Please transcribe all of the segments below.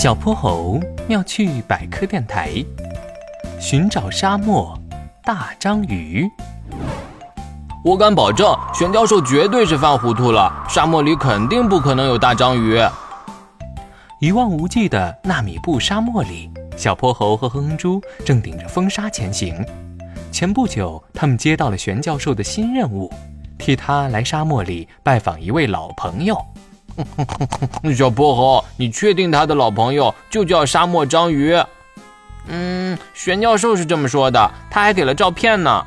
小泼猴妙趣百科电台，寻找沙漠大章鱼。我敢保证，玄教授绝对是犯糊涂了。沙漠里肯定不可能有大章鱼。一望无际的纳米布沙漠里，小泼猴和哼哼猪正顶着风沙前行。前不久，他们接到了玄教授的新任务，替他来沙漠里拜访一位老朋友。小泼猴，你确定他的老朋友就叫沙漠章鱼？嗯，玄教授是这么说的，他还给了照片呢。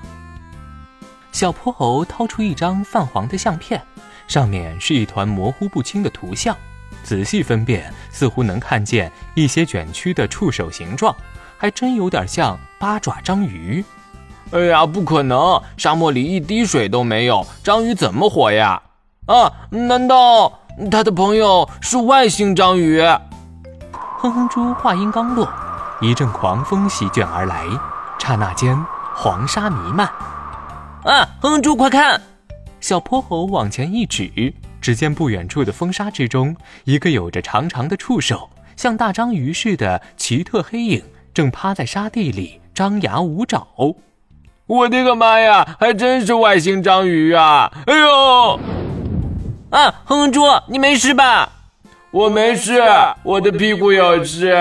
小泼猴掏出一张泛黄的相片，上面是一团模糊不清的图像，仔细分辨，似乎能看见一些卷曲的触手形状，还真有点像八爪章鱼。哎呀，不可能！沙漠里一滴水都没有，章鱼怎么活呀？啊，难道？他的朋友是外星章鱼。哼哼猪话音刚落，一阵狂风席卷而来，刹那间黄沙弥漫。啊，哼哼猪，快看！小泼猴往前一指，只见不远处的风沙之中，一个有着长长的触手，像大章鱼似的奇特黑影，正趴在沙地里张牙舞爪。我的个妈呀，还真是外星章鱼啊！哎呦！啊，哼哼猪，你没事吧？我没事，我的屁股有事。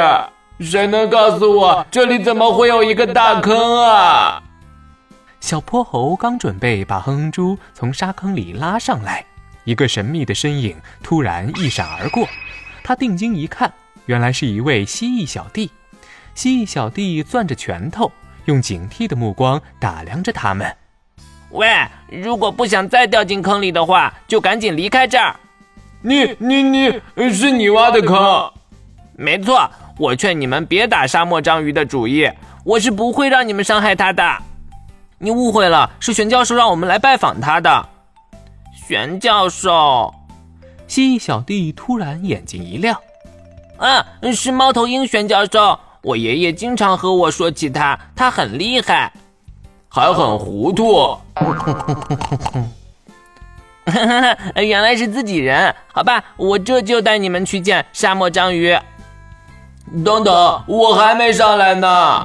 谁能告诉我这里怎么会有一个大坑啊？小泼猴刚准备把哼哼猪从沙坑里拉上来，一个神秘的身影突然一闪而过。他定睛一看，原来是一位蜥蜴小弟。蜥蜴小弟攥着拳头，用警惕的目光打量着他们。喂，如果不想再掉进坑里的话，就赶紧离开这儿。你你你是你挖的坑？没错，我劝你们别打沙漠章鱼的主意，我是不会让你们伤害他的。你误会了，是玄教授让我们来拜访他的。玄教授，蜥蜴小弟突然眼睛一亮，啊，是猫头鹰玄教授。我爷爷经常和我说起他，他很厉害。还很糊涂，原来是自己人，好吧，我这就带你们去见沙漠章鱼。等等，我还没上来呢。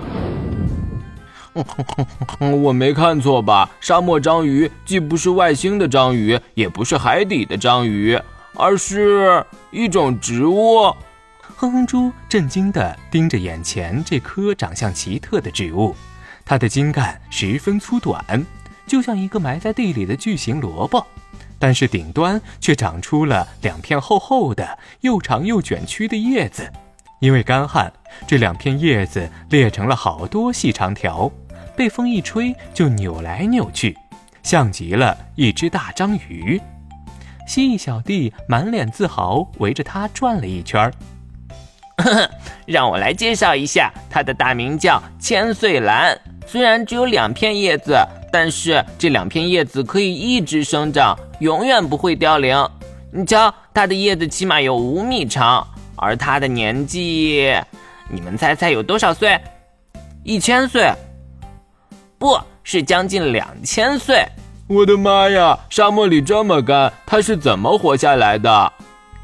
我没看错吧？沙漠章鱼既不是外星的章鱼，也不是海底的章鱼，而是一种植物。哼哼猪震惊地盯着眼前这棵长相奇特的植物。它的茎干十分粗短，就像一个埋在地里的巨型萝卜，但是顶端却长出了两片厚厚的、又长又卷曲的叶子。因为干旱，这两片叶子裂成了好多细长条，被风一吹就扭来扭去，像极了一只大章鱼。蜥蜴小弟满脸自豪，围着它转了一圈儿。让我来介绍一下，它的大名叫千岁兰。虽然只有两片叶子，但是这两片叶子可以一直生长，永远不会凋零。你瞧，它的叶子起码有五米长，而它的年纪，你们猜猜有多少岁？一千岁？不是将近两千岁。我的妈呀！沙漠里这么干，它是怎么活下来的？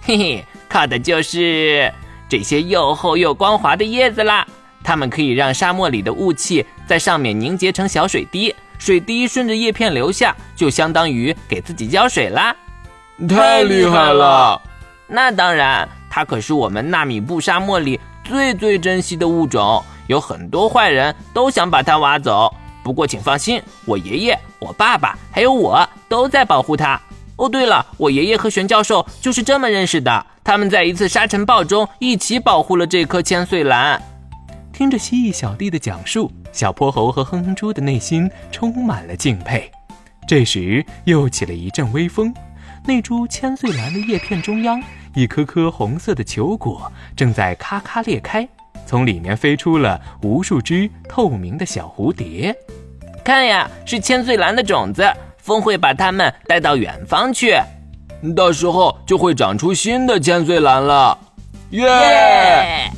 嘿嘿，靠的就是这些又厚又光滑的叶子啦。它们可以让沙漠里的雾气在上面凝结成小水滴，水滴顺着叶片流下，就相当于给自己浇水啦。太厉害了！那当然，它可是我们纳米布沙漠里最最珍惜的物种，有很多坏人都想把它挖走。不过请放心，我爷爷、我爸爸还有我都在保护它。哦，对了，我爷爷和玄教授就是这么认识的，他们在一次沙尘暴中一起保护了这颗千岁兰。听着蜥蜴小弟的讲述，小泼猴和哼哼猪的内心充满了敬佩。这时又起了一阵微风，那株千岁兰的叶片中央，一颗颗红色的球果正在咔咔裂开，从里面飞出了无数只透明的小蝴蝶。看呀，是千岁兰的种子，风会把它们带到远方去，到时候就会长出新的千岁兰了。耶！